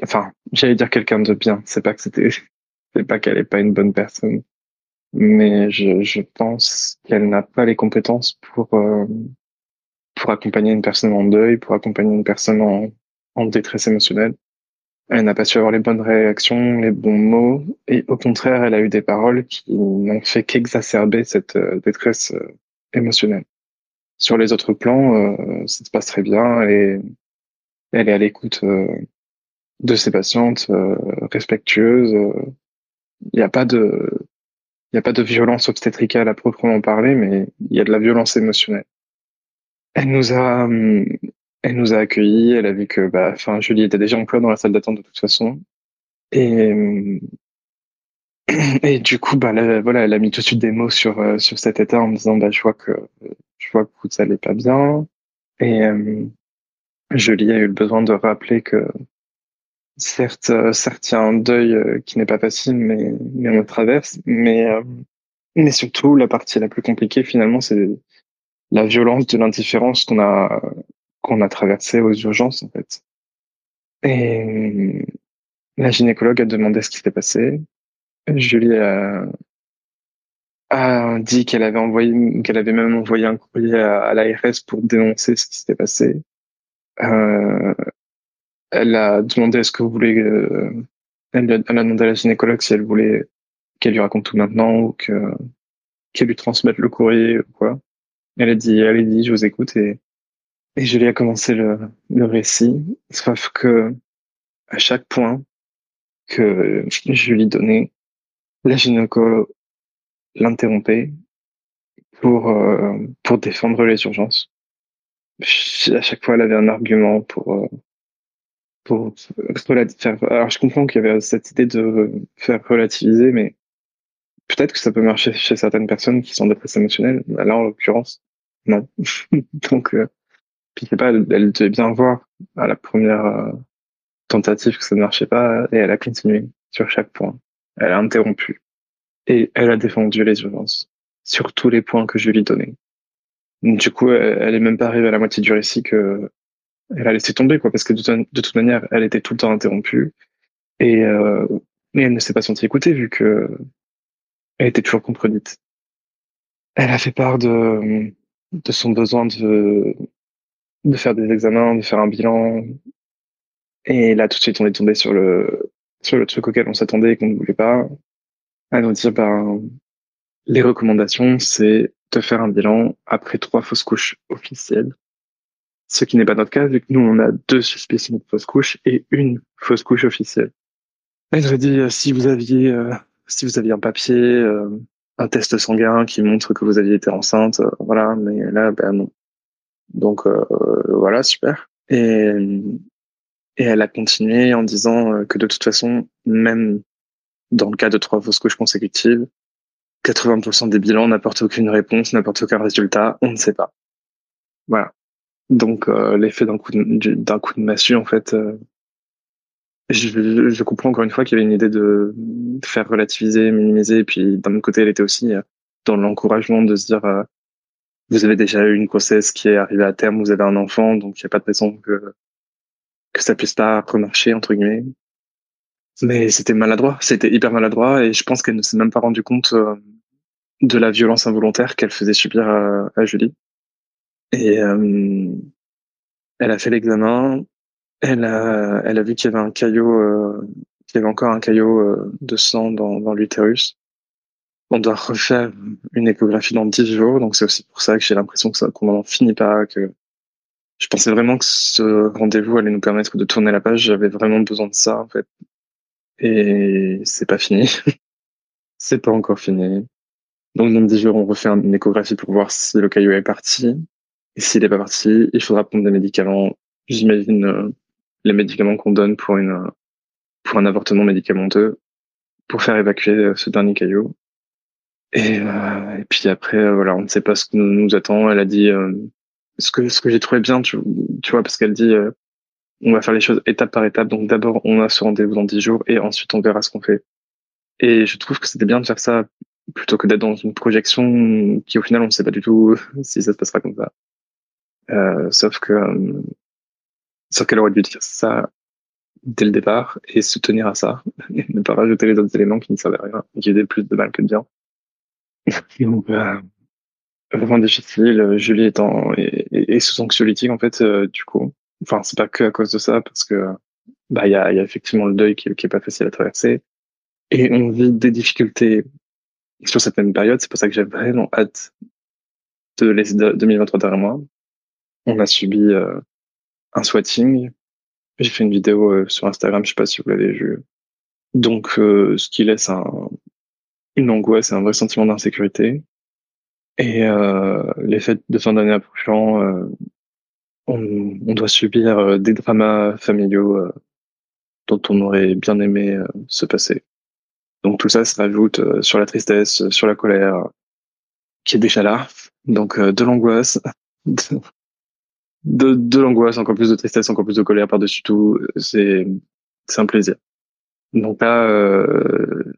enfin, j'allais dire quelqu'un de bien. C'est pas que c'était, (laughs) c'est pas qu'elle est pas une bonne personne, mais je, je pense qu'elle n'a pas les compétences pour euh, pour accompagner une personne en deuil, pour accompagner une personne en, en détresse émotionnelle. Elle n'a pas su avoir les bonnes réactions, les bons mots, et au contraire, elle a eu des paroles qui n'ont fait qu'exacerber cette euh, détresse euh, émotionnelle. Sur les autres plans, euh, ça se passe très bien. Est, elle est à l'écoute euh, de ses patientes, euh, respectueuse. Il n'y a pas de, il a pas de violence obstétricale à proprement parler, mais il y a de la violence émotionnelle. Elle nous a, elle nous a accueillis. Elle a vu que, bah, enfin, Julie était déjà en dans la salle d'attente de toute façon. Et et du coup, bah, voilà, elle a mis tout de suite des mots sur sur cet état en me disant, bah, je vois que je vois que ça allait pas bien. Et euh, Julie a eu le besoin de rappeler que certes, euh, certes, il y a un deuil euh, qui n'est pas facile, mais, mais on le traverse. Mais, euh, mais surtout, la partie la plus compliquée, finalement, c'est la violence de l'indifférence qu'on a, qu'on a traversée aux urgences, en fait. Et la gynécologue a demandé ce qui s'était passé. Julie a, a dit qu'elle avait envoyé, qu'elle avait même envoyé un courrier à, l'ARS pour dénoncer ce qui s'était passé. Euh, elle a demandé est-ce que vous voulez, euh, elle, a, demandé à la gynécologue si elle voulait qu'elle lui raconte tout maintenant ou que qu'elle lui transmette le courrier ou quoi. Elle a dit, elle a dit, je vous écoute et, et lui ai commencé le, le récit. Sauf que, à chaque point que je lui donnais, la gynéco l'interrompait pour, euh, pour défendre les urgences. À chaque fois, elle avait un argument pour, euh, pour faire. Alors, je comprends qu'il y avait cette idée de faire relativiser, mais peut-être que ça peut marcher chez certaines personnes qui sont en détresse émotionnelle. Là, en l'occurrence, non. (laughs) Donc, euh, puis c'est pas, elle, devait bien voir à la première euh, tentative que ça ne marchait pas, et elle a continué sur chaque point. Elle a interrompu et elle a défendu les urgences sur tous les points que je lui donnais. Du coup, elle, est même pas arrivée à la moitié du récit que elle a laissé tomber, quoi, parce que de, toute manière, elle était tout le temps interrompue et, euh, elle ne s'est pas sentie écoutée vu que elle était toujours contredite. Elle a fait part de, de son besoin de, de faire des examens, de faire un bilan. Et là, tout de suite, on est tombé sur le, sur le truc auquel on s'attendait et qu'on ne voulait pas. À nous dire, ben, les recommandations, c'est de faire un bilan après trois fausses couches officielles. Ce qui n'est pas notre cas, vu que nous, on a deux suspicions de fausses couches et une fausse couche officielle. Elle a dit, euh, si vous aviez, euh, si vous aviez un papier, euh, un test sanguin qui montre que vous aviez été enceinte, voilà, mais là, ben non. Donc, voilà, super. Et, et elle a continué en disant que de toute façon, même dans le cas de trois fausses couches consécutives, 80% des bilans n'apportent aucune réponse, n'apportent aucun résultat, on ne sait pas. Voilà. Donc euh, l'effet d'un coup d'un coup de massue, en fait, euh, je, je, comprends encore une fois qu'il y avait une idée de, faire relativiser, minimiser, et puis d'un autre côté, elle était aussi euh, dans l'encouragement de se dire vous avez déjà eu une grossesse qui est arrivée à terme, vous avez un enfant, donc il n'y a pas de raison que que ça puisse pas remarcher entre guillemets. Mais c'était maladroit, c'était hyper maladroit, et je pense qu'elle ne s'est même pas rendue compte de la violence involontaire qu'elle faisait subir à Julie. Et euh, elle a fait l'examen. Elle a, vu qu'il y avait un caillot, euh, qu'il y avait encore un caillot euh, de sang dans, dans l'utérus. On doit refaire une échographie dans 10 jours, donc c'est aussi pour ça que j'ai l'impression que ça, qu'on n'en finit pas, que je pensais vraiment que ce rendez-vous allait nous permettre de tourner la page. J'avais vraiment besoin de ça, en fait. Et c'est pas fini. (laughs) c'est pas encore fini. Donc, dans 10 jours, on refait une échographie pour voir si le caillot est parti. Et s'il n'est pas parti, il faudra prendre des médicaments. J'imagine euh, les médicaments qu'on donne pour une euh, pour un avortement médicamenteux pour faire évacuer euh, ce dernier caillot. Et, et puis après, voilà, on ne sait pas ce que nous, attend. Elle a dit ce que ce que j'ai trouvé bien, tu, tu vois, parce qu'elle dit on va faire les choses étape par étape. Donc d'abord, on a ce rendez-vous dans dix jours et ensuite on verra ce qu'on fait. Et je trouve que c'était bien de faire ça plutôt que d'être dans une projection qui au final on ne sait pas du tout (laughs) si ça se passera comme ça. Euh, sauf que euh, sauf qu'elle aurait dû dire ça dès le départ et se tenir à ça, (laughs) et ne pas rajouter les autres éléments qui ne servaient à rien, qui faisaient plus de mal que de bien. Donc, euh, vraiment difficile. Julie étant et, et, sous anxiolytique en fait, euh, du coup. Enfin, c'est pas que à cause de ça, parce que bah il y a, y a effectivement le deuil qui, qui est pas facile à traverser, et on vit des difficultés sur cette même période. C'est pour ça que j'ai vraiment hâte de laisser 2023 derrière moi on a subi euh, un swatting. J'ai fait une vidéo euh, sur Instagram, je sais pas si vous l'avez vu. Donc, euh, ce qui laisse un, une angoisse et un vrai sentiment d'insécurité. Et les fêtes de fin d'année approchant, on, on, doit subir des dramas familiaux dont on aurait bien aimé se passer. Donc tout ça se rajoute sur la tristesse, sur la colère, qui est déjà là. Donc de l'angoisse, de, de l'angoisse, encore plus de tristesse, encore plus de colère par-dessus tout. C'est, c'est un plaisir. Donc là, euh,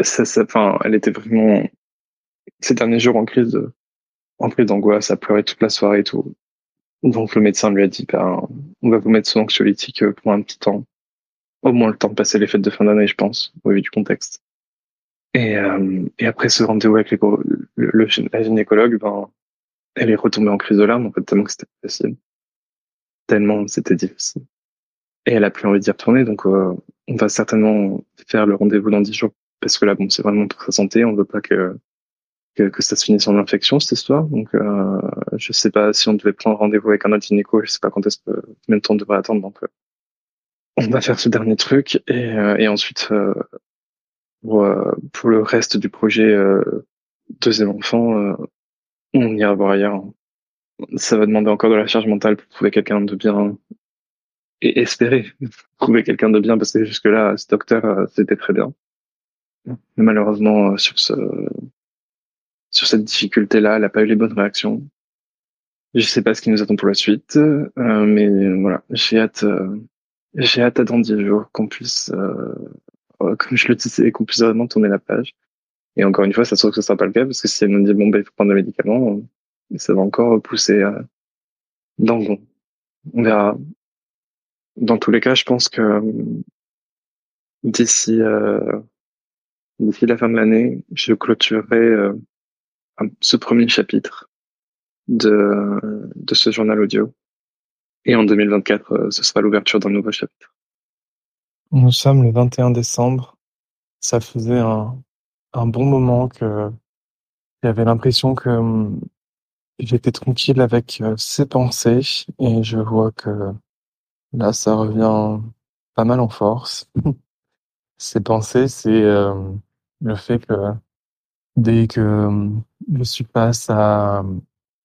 ça, ça, enfin, elle était vraiment ces derniers jours en crise, de, en crise d'angoisse, à pleurer toute la soirée et tout. Donc le médecin lui a dit, ben, on va vous mettre sous anxiolytique pour un petit temps, au moins le temps de passer les fêtes de fin d'année, je pense, au vu du contexte. Et, euh, et après ce rendez-vous avec les, le, le, la gynécologue, ben, elle est retombée en crise de larmes, en fait, tellement que c'était facile. Tellement c'était difficile. Et elle a plus envie d'y retourner, donc euh, on va certainement faire le rendez-vous dans dix jours, parce que là, bon, c'est vraiment pour sa santé, on veut pas que que, ça se finisse en infection cette histoire. Donc euh, je sais pas si on devait prendre rendez-vous avec un autre gynéco, je sais pas quand est-ce que de temps on devrait attendre. Donc euh, on va faire ce dernier truc et, euh, et ensuite euh, pour, pour, le reste du projet deuxième enfant, on ira voir ailleurs. Ça va demander encore de la charge mentale pour trouver quelqu'un de bien et espérer (laughs) trouver quelqu'un de bien parce que jusque là ce docteur c'était très bien. Mais malheureusement sur ce sur cette difficulté-là, elle n'a pas eu les bonnes réactions. Je sais pas ce qui nous attend pour la suite, euh, mais voilà, j'ai hâte, euh, j'ai hâte à dans jours qu'on puisse, euh, comme je le disais, qu'on puisse vraiment tourner la page. Et encore une fois, ça se trouve que ce sera pas le cas parce que si elle nous dit bon ben il faut prendre des médicaments, ça va encore pousser dans le. On verra. Dans tous les cas, je pense que d'ici d'ici la fin de l'année, je clôturerai ce premier chapitre de, de ce journal audio. Et en 2024, euh, ce sera l'ouverture d'un nouveau chapitre. Nous sommes le 21 décembre. Ça faisait un, un bon moment que j'avais l'impression que hum, j'étais tranquille avec euh, ces pensées et je vois que là, ça revient pas mal en force. (laughs) ces pensées, c'est euh, le fait que dès que je suis face à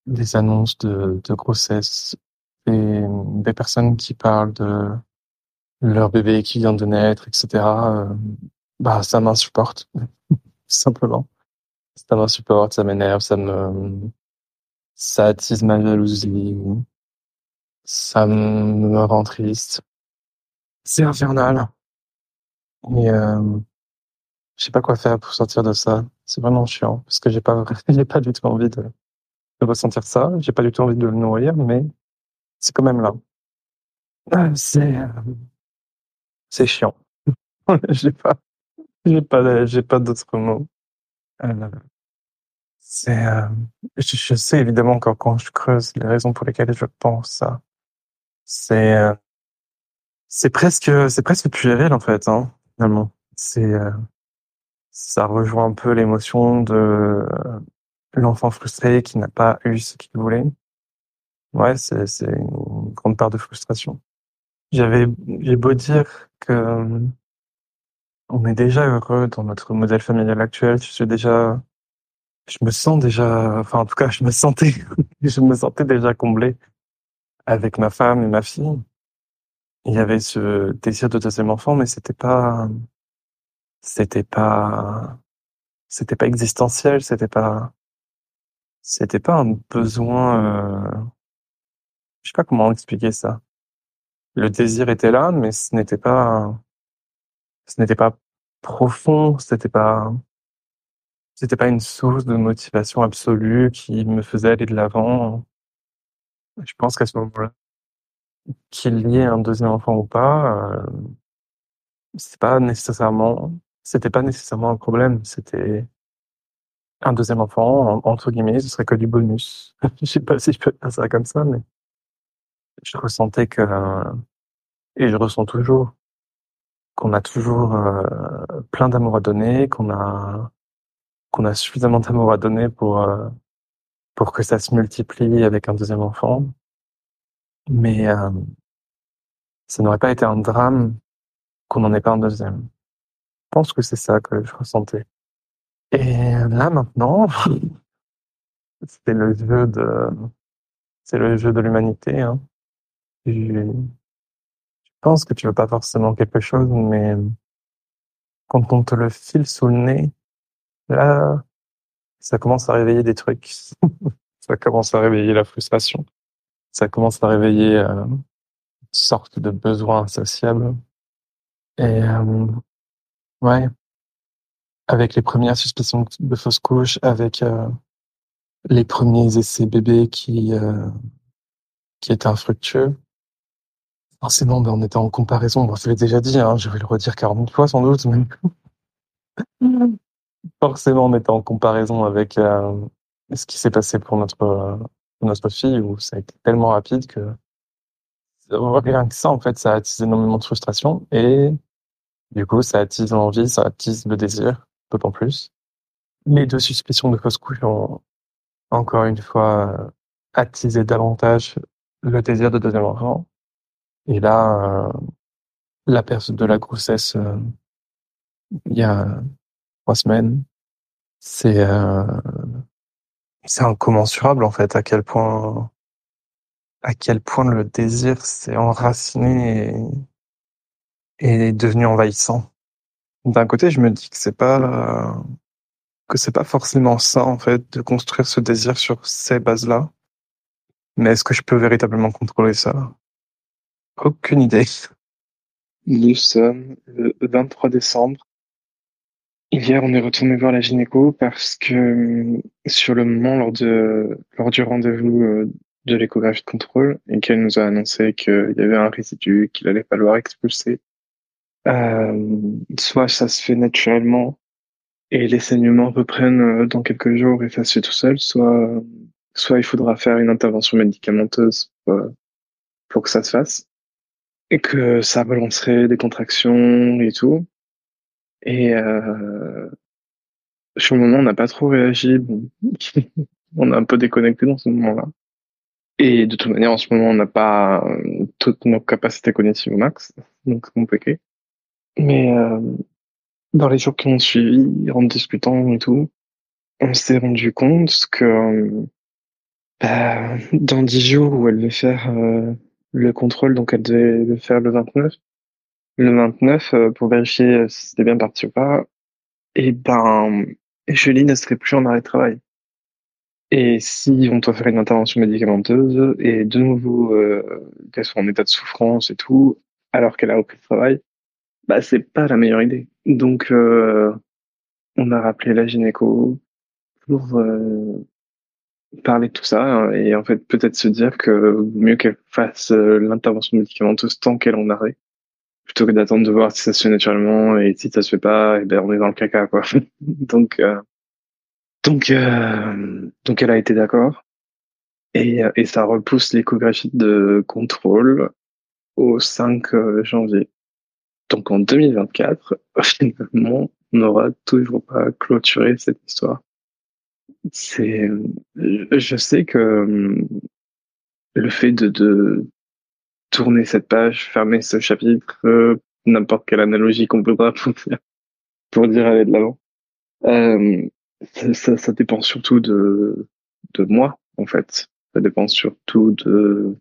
des annonces de, de grossesse et des personnes qui parlent de leur bébé qui vient de naître, etc., euh, bah ça m'insupporte (laughs) simplement. Ça m'insupporte, ça m'énerve, ça me ça attise ma jalousie, ça me rend triste. C'est infernal. Et euh, je sais pas quoi faire pour sortir de ça. C'est vraiment chiant parce que j'ai pas, (laughs) j'ai pas du tout envie de, ressentir ça. J'ai pas du tout envie de le nourrir, mais c'est quand même là. Ah, c'est, euh, c'est chiant. (laughs) j'ai pas, j'ai pas, j'ai pas d'autres mots. Euh, c'est, euh, je, sais évidemment quand, quand je creuse les raisons pour lesquelles je pense ça, c'est, euh, c'est presque, c'est presque puéril en fait, hein, finalement. C'est, ça rejoint un peu l'émotion de l'enfant frustré qui n'a pas eu ce qu'il voulait. Ouais, c'est c'est une grande part de frustration. J'avais j'ai beau dire que euh, on est déjà heureux dans notre modèle familial actuel. Je suis déjà, je me sens déjà, enfin en tout cas, je me sentais, (laughs) je me sentais déjà comblé avec ma femme et ma fille. Il y avait ce désir de deuxième enfant, mais c'était pas, c'était pas c'était pas existentiel, c'était pas c'était pas un besoin euh, je sais pas comment expliquer ça. Le désir était là, mais ce n'était pas ce n'était pas profond, c'était pas c'était pas une source de motivation absolue qui me faisait aller de l'avant. Je pense qu'à ce moment-là, qu'il y ait un deuxième enfant ou pas, euh, c'est pas nécessairement c'était pas nécessairement un problème, c'était un deuxième enfant, entre guillemets, ce serait que du bonus. (laughs) je sais pas si je peux faire ça comme ça, mais je ressentais que, et je ressens toujours, qu'on a toujours euh, plein d'amour à donner, qu'on a, qu'on a suffisamment d'amour à donner pour, euh, pour que ça se multiplie avec un deuxième enfant. Mais euh, ça n'aurait pas été un drame qu'on n'en ait pas un deuxième pense que c'est ça que je ressentais. Et là maintenant, (laughs) c'est le jeu de, c'est le jeu de l'humanité. Hein. Je, pense que tu veux pas forcément quelque chose, mais quand on te le file sous le nez, là, ça commence à réveiller des trucs. (laughs) ça commence à réveiller la frustration. Ça commence à réveiller euh, une sorte de besoin insociable. Et euh, Ouais. Avec les premières suspicions de fausse couche, avec euh, les premiers essais bébés qui euh, qui étaient infructueux. Forcément, ben, on était en comparaison. Bon, je l'ai déjà dit, hein, je vais le redire 40 fois sans doute, mais (laughs) forcément, on était en comparaison avec euh, ce qui s'est passé pour notre pour notre fille, où ça a été tellement rapide que rien que ça, en fait, ça a attisé énormément de frustration et du coup, ça attise l'envie, ça attise le désir, d'autant plus. les deux suspicions de fausse ont encore une fois attisé davantage le désir de deuxième enfant. Et là, euh, la perte de la grossesse euh, il y a trois semaines, c'est euh, c'est incommensurable en fait à quel point à quel point le désir s'est enraciné et, est devenu envahissant. D'un côté, je me dis que c'est pas que c'est pas forcément ça en fait de construire ce désir sur ces bases-là. Mais est-ce que je peux véritablement contrôler ça? Aucune idée. Nous sommes le 23 décembre. Hier, on est retourné voir la gynéco parce que sur le moment, lors de lors du rendez-vous euh, de l'échographie de contrôle, et qu'elle nous a annoncé qu'il y avait un résidu qu'il allait falloir expulser. Euh, soit ça se fait naturellement et les saignements reprennent euh, dans quelques jours et ça se fait tout seul, soit soit il faudra faire une intervention médicamenteuse pour, pour que ça se fasse et que ça relancerait des contractions et tout. Et euh, sur le moment, on n'a pas trop réagi. (laughs) on a un peu déconnecté dans ce moment-là. Et de toute manière, en ce moment, on n'a pas toutes nos capacités cognitives au max, donc c'est compliqué. Mais euh, dans les jours qui ont suivi, en discutant et tout, on s'est rendu compte que bah, dans dix jours où elle devait faire euh, le contrôle, donc elle devait le faire le 29. Le 29, euh, pour vérifier si c'était bien parti ou pas, et ben, Julie ne serait plus en arrêt de travail. Et si on doit faire une intervention médicamenteuse et de nouveau qu'elle soit en état de souffrance et tout, alors qu'elle a repris le travail, bah c'est pas la meilleure idée. Donc euh, on a rappelé la gynéco pour euh, parler de tout ça hein, et en fait peut-être se dire que mieux qu'elle fasse euh, l'intervention médicamenteuse tant qu'elle en arrêt plutôt que d'attendre de voir si ça se fait naturellement et si ça se fait pas et ben on est dans le caca quoi. (laughs) Donc euh, donc euh, donc elle a été d'accord. Et et ça repousse l'échographie de contrôle au 5 janvier donc en 2024 (laughs) finalement on n'aura toujours pas clôturé cette histoire c'est, je sais que hum, le fait de, tourner cette page, fermer ce chapitre, euh, n'importe quelle analogie qu'on peut dire, pour dire aller de l'avant, euh, ça, ça, dépend surtout de, de moi, en fait. Ça dépend surtout de,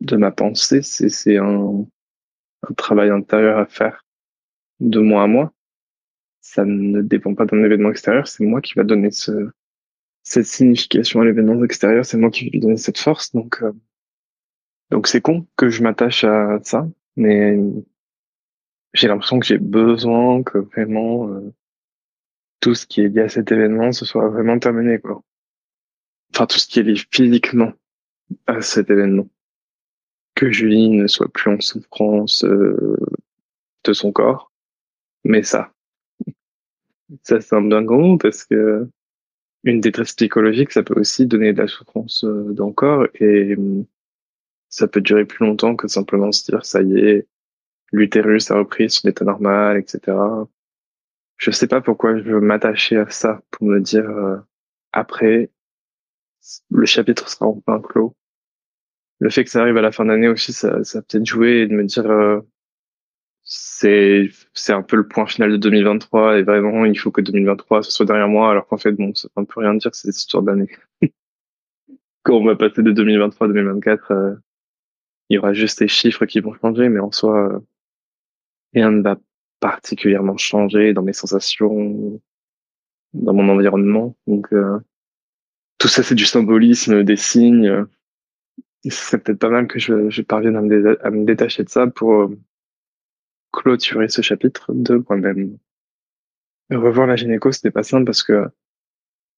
de ma pensée. C'est, c'est un, un travail intérieur à faire de moi à moi. Ça ne dépend pas d'un événement extérieur, c'est moi qui va donner ce, cette signification à l'événement extérieur, c'est moi qui vais lui donner cette force. Donc, euh, donc c'est con que je m'attache à ça, mais j'ai l'impression que j'ai besoin que vraiment euh, tout ce qui est lié à cet événement se soit vraiment terminé, quoi. Enfin, tout ce qui est lié physiquement à cet événement. Que Julie ne soit plus en souffrance euh, de son corps, mais ça. Ça, c'est un bien grand parce que une détresse psychologique, ça peut aussi donner de la souffrance euh, dans le corps et hum, ça peut durer plus longtemps que simplement se dire ça y est, l'utérus a repris son état normal, etc. Je sais pas pourquoi je veux m'attacher à ça pour me dire euh, après le chapitre sera enfin clos. Le fait que ça arrive à la fin d'année aussi, ça, ça peut-être joué et de me dire euh, c'est c'est un peu le point final de 2023 et vraiment il faut que 2023 ce soit derrière moi alors qu'en fait bon ça ne peut rien dire c'est cette histoire d'année (laughs) quand on va passer de 2023 à 2024 euh, il y aura juste les chiffres qui vont changer mais en soi euh, rien ne va particulièrement changer dans mes sensations dans mon environnement. Donc euh, tout ça c'est du symbolisme des signes c'est peut-être pas mal que je, je parvienne à me, détacher de ça pour clôturer ce chapitre de moi-même. Revoir la gynéco, c'était pas simple parce que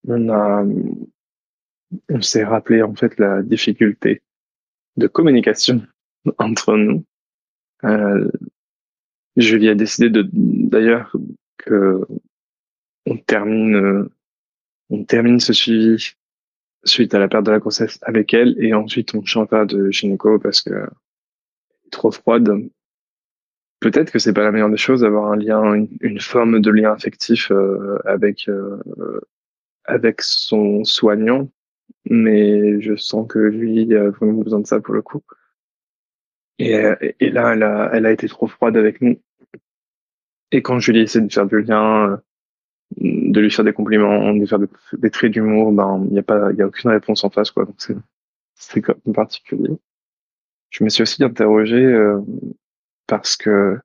on a, on s'est rappelé en fait la difficulté de communication (laughs) entre nous. Euh, Julie a décidé de, d'ailleurs, que on termine, on termine ce suivi suite à la perte de la grossesse avec elle et ensuite on change pas de gynéco parce que trop froide peut-être que c'est pas la meilleure des choses d'avoir un lien, une, forme de lien affectif euh, avec euh, avec son soignant, mais je sens que lui a vraiment besoin de ça pour le coup. Et, là, elle a, elle a été trop froide avec nous. Et quand Julie essaie de faire du lien, de lui faire des compliments, de faire des, traits d'humour, ben il n'y a pas, il a aucune réponse en face quoi. Donc c'est c'est particulier. Je me suis aussi interrogé euh, parce que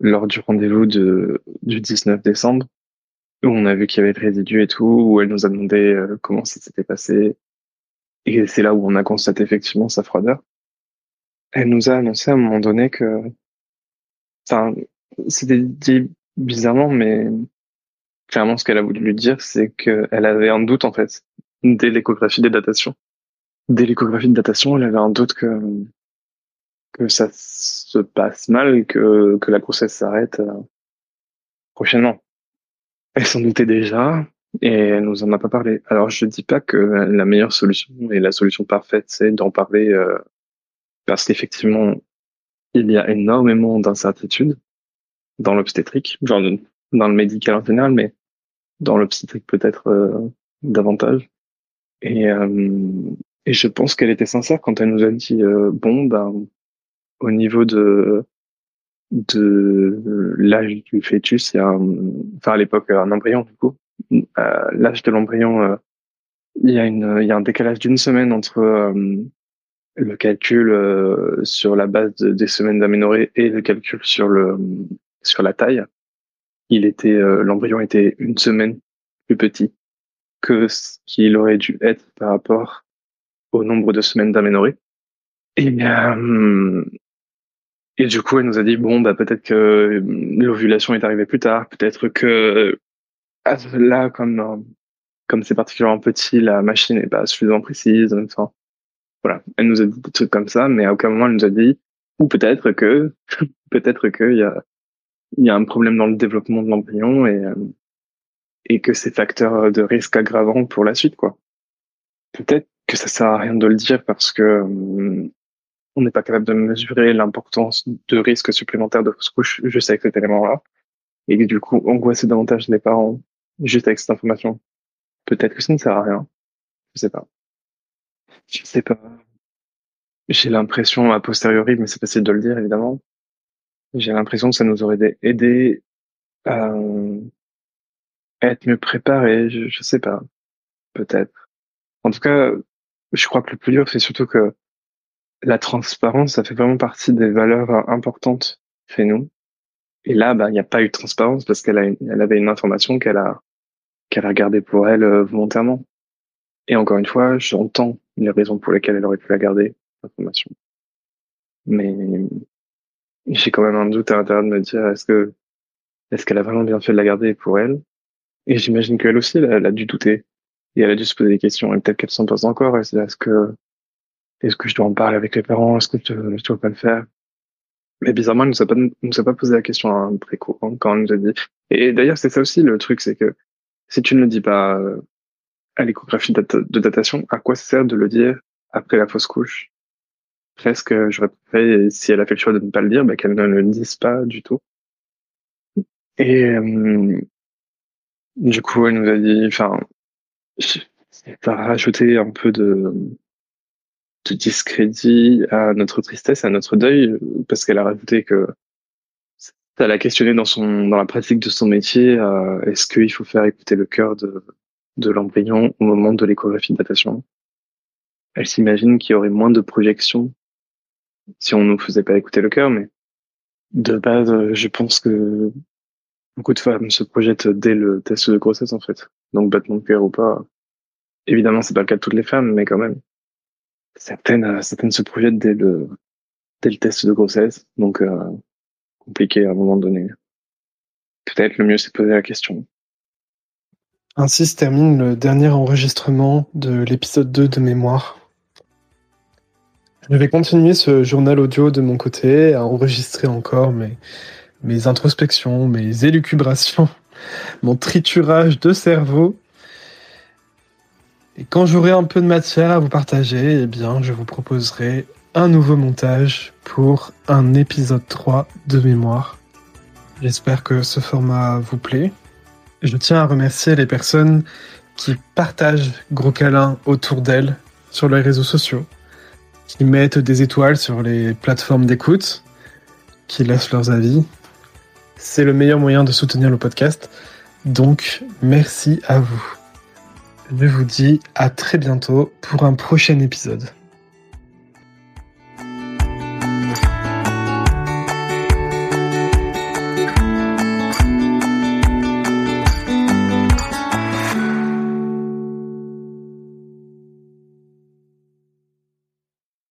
lors du rendez-vous de du 19 décembre, où on a vu qu'il y avait le résidu et tout, où elle nous a demandé euh, comment ça s'était passé, et c'est là où on a constaté effectivement sa froideur. Elle nous a annoncé à un moment donné que, enfin, c'était dit bizarrement, mais clairement, ce qu'elle a voulu lui dire, c'est qu'elle avait un doute, en fait, dès l'échographie des datations. Dès l'échographie de datation, elle avait un doute que, que ça se passe mal, que, que la grossesse s'arrête euh, prochainement. Elle s'en doutait déjà, et elle nous en a pas parlé. Alors, je dis pas que la meilleure solution et la solution parfaite, c'est d'en parler, euh, parce qu'effectivement, il y a énormément d'incertitudes dans l'obstétrique, genre dans le médical en général, mais dans l'obstétrique peut-être euh, davantage. Et, euh, et je pense qu'elle était sincère quand elle nous a dit euh, bon ben au niveau de de l'âge du fœtus, il y a enfin à l'époque un embryon du coup, l'âge de l'embryon, il y a une il y a un décalage d'une semaine entre le calcul sur la base des semaines d'aménorrhée et le calcul sur le sur la taille il était euh, l'embryon était une semaine plus petit que ce qu'il aurait dû être par rapport au nombre de semaines d'aménorrhée. Et, euh, et du coup, elle nous a dit bon, bah peut-être que l'ovulation est arrivée plus tard, peut-être que là, comme comme c'est particulièrement petit, la machine n'est pas suffisamment précise. Enfin, voilà, elle nous a dit des trucs comme ça, mais à aucun moment elle nous a dit ou peut-être que (laughs) peut-être qu'il y a il y a un problème dans le développement de l'embryon et, euh, et que c'est facteur de risque aggravant pour la suite, quoi. Peut-être que ça sert à rien de le dire parce que euh, on n'est pas capable de mesurer l'importance de risque supplémentaire de fausse couche juste avec cet élément-là. Et du coup, angoisser davantage les parents juste avec cette information. Peut-être que ça ne sert à rien. Je sais pas. Je sais pas. J'ai l'impression, a posteriori, mais c'est facile de le dire, évidemment, j'ai l'impression que ça nous aurait aidé à être mieux préparés. Je, je sais pas. Peut-être. En tout cas, je crois que le plus dur, c'est surtout que la transparence, ça fait vraiment partie des valeurs importantes chez nous. Et là, bah, il n'y a pas eu de transparence parce qu'elle avait une information qu'elle a, qu'elle a gardée pour elle euh, volontairement. Et encore une fois, j'entends les raisons pour lesquelles elle aurait pu la garder, l'information. Mais j'ai quand même un doute à l'intérieur de me dire est-ce que est-ce qu'elle a vraiment bien fait de la garder pour elle? Et j'imagine qu'elle aussi, elle, a dû douter et elle a dû se poser des questions. Et peut-être qu'elle s'en pose encore. Est-ce que est-ce que je dois en parler avec les parents? Est-ce que je, ne dois pas le faire? Mais bizarrement, elle nous a pas nous a pas posé la question un très court quand elle nous a dit. Et d'ailleurs, c'est ça aussi le truc, c'est que si tu ne le dis pas euh, à l'échographie de datation, à quoi ça sert de le dire après la fausse couche? Presque, j'aurais préféré, si elle a fait le choix de ne pas le dire, bah, qu'elle ne le dise pas du tout. Et euh, du coup, elle nous a dit, enfin, ça a rajouté un peu de, de discrédit à notre tristesse, à notre deuil, parce qu'elle a rajouté que ça l'a questionné dans son dans la pratique de son métier. Euh, Est-ce qu'il faut faire écouter le cœur de de l'embryon au moment de l'échographie de datation? Elle s'imagine qu'il y aurait moins de projections si on nous faisait pas écouter le cœur, mais de base, euh, je pense que beaucoup de femmes se projettent dès le test de grossesse, en fait. Donc, battement de cœur ou pas. Évidemment, c'est pas le cas de toutes les femmes, mais quand même. Certaines, euh, certaines se projettent dès le, dès le test de grossesse. Donc, euh, compliqué à un moment donné. Peut-être le mieux, c'est poser la question. Ainsi se termine le dernier enregistrement de l'épisode 2 de Mémoire. Je vais continuer ce journal audio de mon côté, à enregistrer encore mes, mes introspections, mes élucubrations, (laughs) mon triturage de cerveau. Et quand j'aurai un peu de matière à vous partager, eh bien, je vous proposerai un nouveau montage pour un épisode 3 de mémoire. J'espère que ce format vous plaît. Je tiens à remercier les personnes qui partagent Gros Câlin autour d'elles sur les réseaux sociaux, qui mettent des étoiles sur les plateformes d'écoute, qui laissent leurs avis. C'est le meilleur moyen de soutenir le podcast. Donc, merci à vous. Je vous dis à très bientôt pour un prochain épisode.